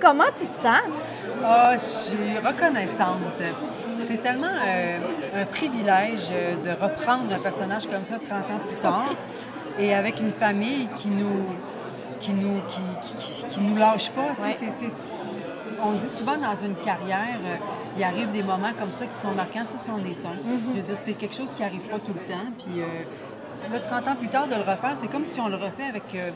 Comment tu te sens? Ah, je suis reconnaissante. C'est tellement euh, un privilège euh, de reprendre un personnage comme ça 30 ans plus tard et avec une famille qui nous qui nous qui, qui- qui nous lâche pas. on dit souvent dans une carrière, euh, il arrive des moments comme ça qui sont marquants. Ça, c'en est un. Mm-hmm. Je veux dire, c'est quelque chose qui arrive pas tout le temps. Puis euh, là, 30 ans plus tard, de le refaire, c'est comme si on le refait avec euh,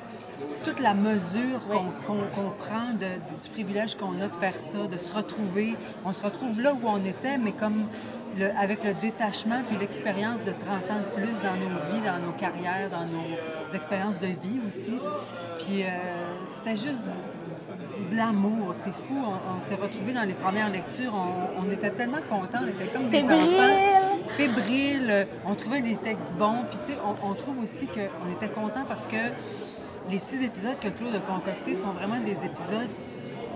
toute la mesure qu'on prend de- du privilège qu'on a de faire ça, de se retrouver. On se retrouve là où on était, mais comme le- avec le détachement puis l'expérience de 30 ans de plus dans nos vies, dans nos carrières, dans nos expériences de vie aussi. Puis euh, c'était juste de l'amour, c'est fou. On, on s'est retrouvés dans les premières lectures. On, on était tellement contents, on était comme des enfants. Fébriles. On trouvait les textes bons. Puis, tu sais, on, trouve aussi qu'on était contents parce que les six épisodes que Claude a concoctés sont vraiment des épisodes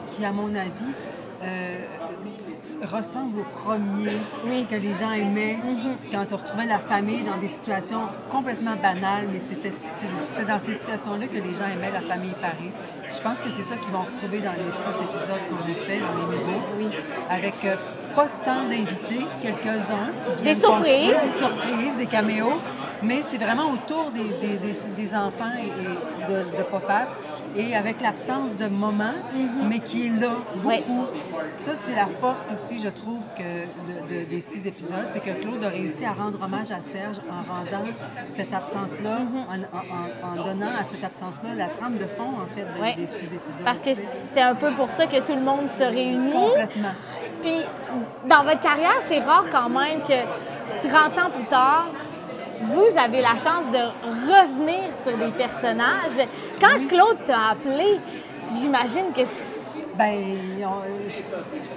qui, à mon avis, euh, premiers Oui. Mm-hmm. que les gens aimaient quand on retrouvait la famille dans des situations complètement banales, mais c'était c'est dans ces situations-là que les gens aimaient la famille Paris. Je pense que c'est ça qu'ils vont retrouver dans les six épisodes qu'on a fait, dans les nouveaux, avec euh, pas tant d'invités, quelques-uns qui viennent surprises. ponctuer, des surprises, des caméos, mais c'est vraiment autour des, des- des- des enfants et, de, de papa, et avec l'absence de moment, mais qui est là beaucoup. Oui. Ça, c'est la force aussi, je trouve, que de- de- des six épisodes, c'est que Claude a réussi à rendre hommage à Serge en rendant cette absence-là, en, en- en- en donnant à cette absence-là la trame de fond, en fait, de- des six épisodes. Parce que c'est un peu pour ça que tout le monde se réunit. Complètement. Puis, dans votre carrière, c'est rare quand même que 30 ans plus tard, vous avez la chance de revenir sur des personnages. Quand Claude t'a appelé, j'imagine que Ben,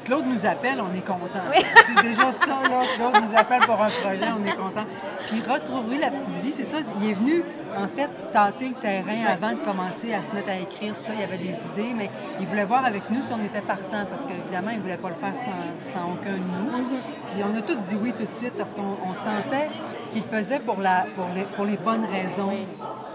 Claude nous appelle, on est content. Oui. C'est déjà ça, là. Claude nous appelle pour un projet, on est content. Puis retrouver la petite vie, c'est ça. Il est venu, en fait, tâter le terrain avant de commencer à se mettre à écrire tout ça. Il y avait des idées, mais il voulait voir avec nous si on était partant, parce qu'évidemment, il ne voulait pas le faire sans, sans aucun de nous. Puis on a tous dit oui tout de suite, parce qu'on on sentait qu'il le faisait pour, la, pour, les, pour les bonnes raisons.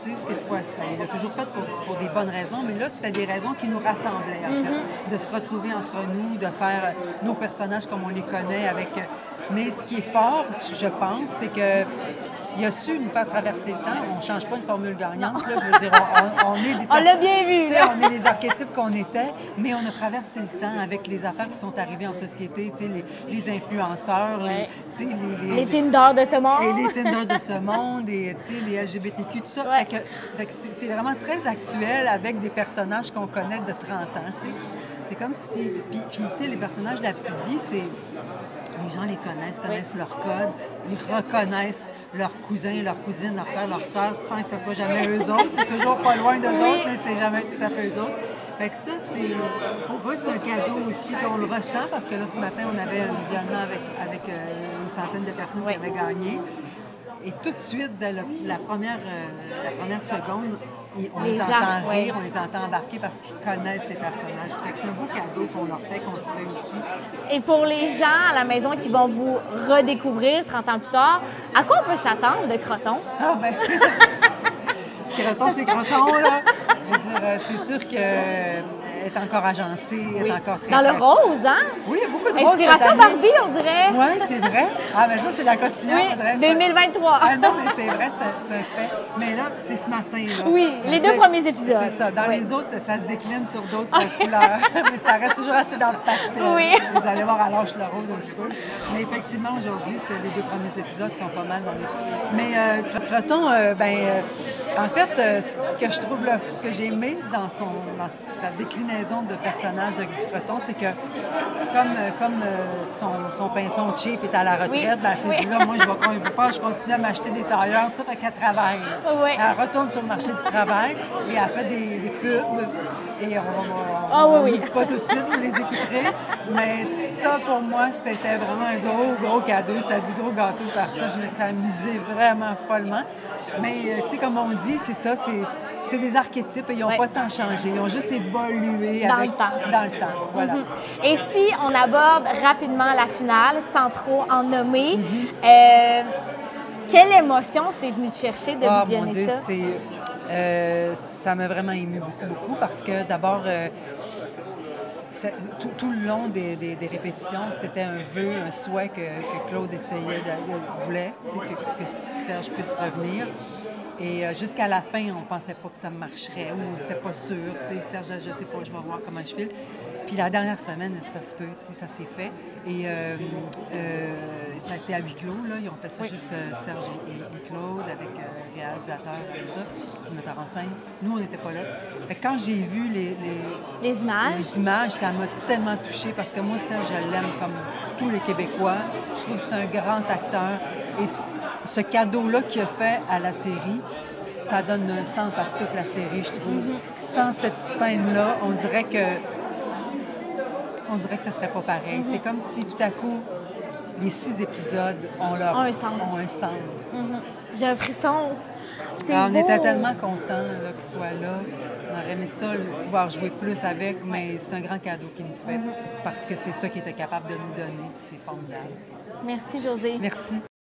Tu sais, cette ben, il l'a toujours fait pour, pour des bonnes raisons, mais là, c'était des raisons qui nous rassemblaient, en fait. De se retrouver entre nous, de faire euh, nos personnages comme on les connaît avec... euh, Mais ce qui est fort, je pense, c'est que il a su nous faire traverser le temps. On ne change pas une formule gagnante, là. Je veux dire, on, est des On l'a bien vu, là. on est les archétypes qu'on était, mais on a traversé le temps avec les affaires qui sont arrivées en société, les, les influenceurs, les, Ouais. les, les- les Tinder de ce et monde. les Tinder de ce monde, et les LGBTQ, tout ça. Ouais. C'est vraiment très actuel avec des personnages qu'on connaît de 30 ans. C'est comme si... Puis, puis, tu sais, les personnages de la petite vie, c'est... Les gens les connaissent, connaissent leur code, ils reconnaissent leurs cousins, leurs cousines, leurs frères, leurs sœurs, sans que ce soit jamais eux autres. C'est toujours pas loin d'eux autres, mais c'est jamais tout à fait eux autres. Fait que ça, c'est pour eux, c'est un cadeau aussi qu'on le ressent parce que là, ce matin, on avait un visionnement avec, avec euh, une centaine de personnes Oui. qui avaient gagné. Et tout de suite, dès le- la, première, euh, la première seconde, on les, entend rire, on les entend embarquer parce qu'ils connaissent les personnages. Ça fait que c'est un beau cadeau qu'on leur fait, qu'on se fait aussi. Et pour les gens à la maison qui vont vous redécouvrir 30 ans plus tard, à quoi on peut s'attendre de Croton? Ah ben, Croton, c'est Croton, là. Euh, c'est sûr qu'elle est encore agencée, Oui. est encore très... Dans le rose, hein? Oui, il y a beaucoup de roses cette Inspiration. Barbie, on dirait. Oui, c'est vrai. Ah, ben ça, c'est la costumière. Oui, faudrait- 2023. Ah non, mais c'est vrai, c'est un fait. Mais là, c'est ce matin. Là. Oui, les deux premiers épisodes. C'est ça. Dans Oui. les autres, ça se décline sur d'autres couleurs. mais ça reste toujours assez dans le pastel. Oui. Vous allez voir à l'âge le rose un petit peu. Mais effectivement, aujourd'hui, les deux premiers épisodes qui sont pas mal dans les. Mais euh, Cre- Creton, euh, ben, euh, en fait, ce que je trouve là, ce que j'ai aimé dans, son, dans sa déclinaison de personnage de, du Creton, c'est que comme, comme son, son pinceau cheap est à la retraite, Oui. Ben, elle s'est dit là, moi, je vais, con- je continue à m'acheter des tailleurs, tout ça, fait qu'elle travaille. Oui. Elle retourne sur le marché du travail et elle fait des, des pubs. Et on on- Ah oui, on oui. ne dit pas tout de suite, vous les écouterez. Mais ça, pour moi, c'était vraiment un gros, gros cadeau. Ça a du gros gâteau par ça. Je me suis amusée vraiment follement. Mais, euh, tu sais, comme on dit, c'est ça, c'est c'est des archétypes et ils n'ont Ouais. pas tant changé. Ils ont juste évolué Dans avec, le temps. Dans le temps, voilà. Mhm. Et si on aborde rapidement la finale, sans trop en nommer, Mhm. euh, quelle émotion c'est venu te chercher de Ah, mon Dieu, c'est, euh, ça m'a vraiment ému beaucoup, beaucoup parce que d'abord, euh, tout, tout le long des, des- des répétitions, c'était un vœu, un souhait que, que Claude essayait, de, de- voulait, que Serge puisse revenir. Et euh, jusqu'à la fin, on pensait pas que ça marcherait ou c'était pas sûr. Serge, je sais pas, je vais voir comment je file. Puis la dernière semaine, ça se peut, sais, ça s'est fait. Et euh, euh, ça a été à huis clos, là. Ils ont fait ça juste euh, Serge et, Claude avec le réalisateur et tout ça, metteur en scène. Nous, on n'était pas là. Fait que quand j'ai vu les- les, Les images. les images, ça m'a tellement touchée parce que moi, Serge, je l'aime comme tous les Québécois. Je trouve que c'est un grand acteur. Et ce cadeau-là qu'il a fait à la série, ça donne un sens à toute la série, je trouve. Sans cette scène-là, on dirait que on dirait que ce serait pas pareil. C'est comme si tout à coup, les six épisodes ont leur un sens. ont un sens. J'ai un frisson. Ah, on était tellement contents là, qu'il soit là. On aurait aimé ça, pouvoir jouer plus avec, mais c'est un grand cadeau qu'il nous fait parce que c'est ça qu'il était capable de nous donner, c'est formidable. Merci, José. Merci.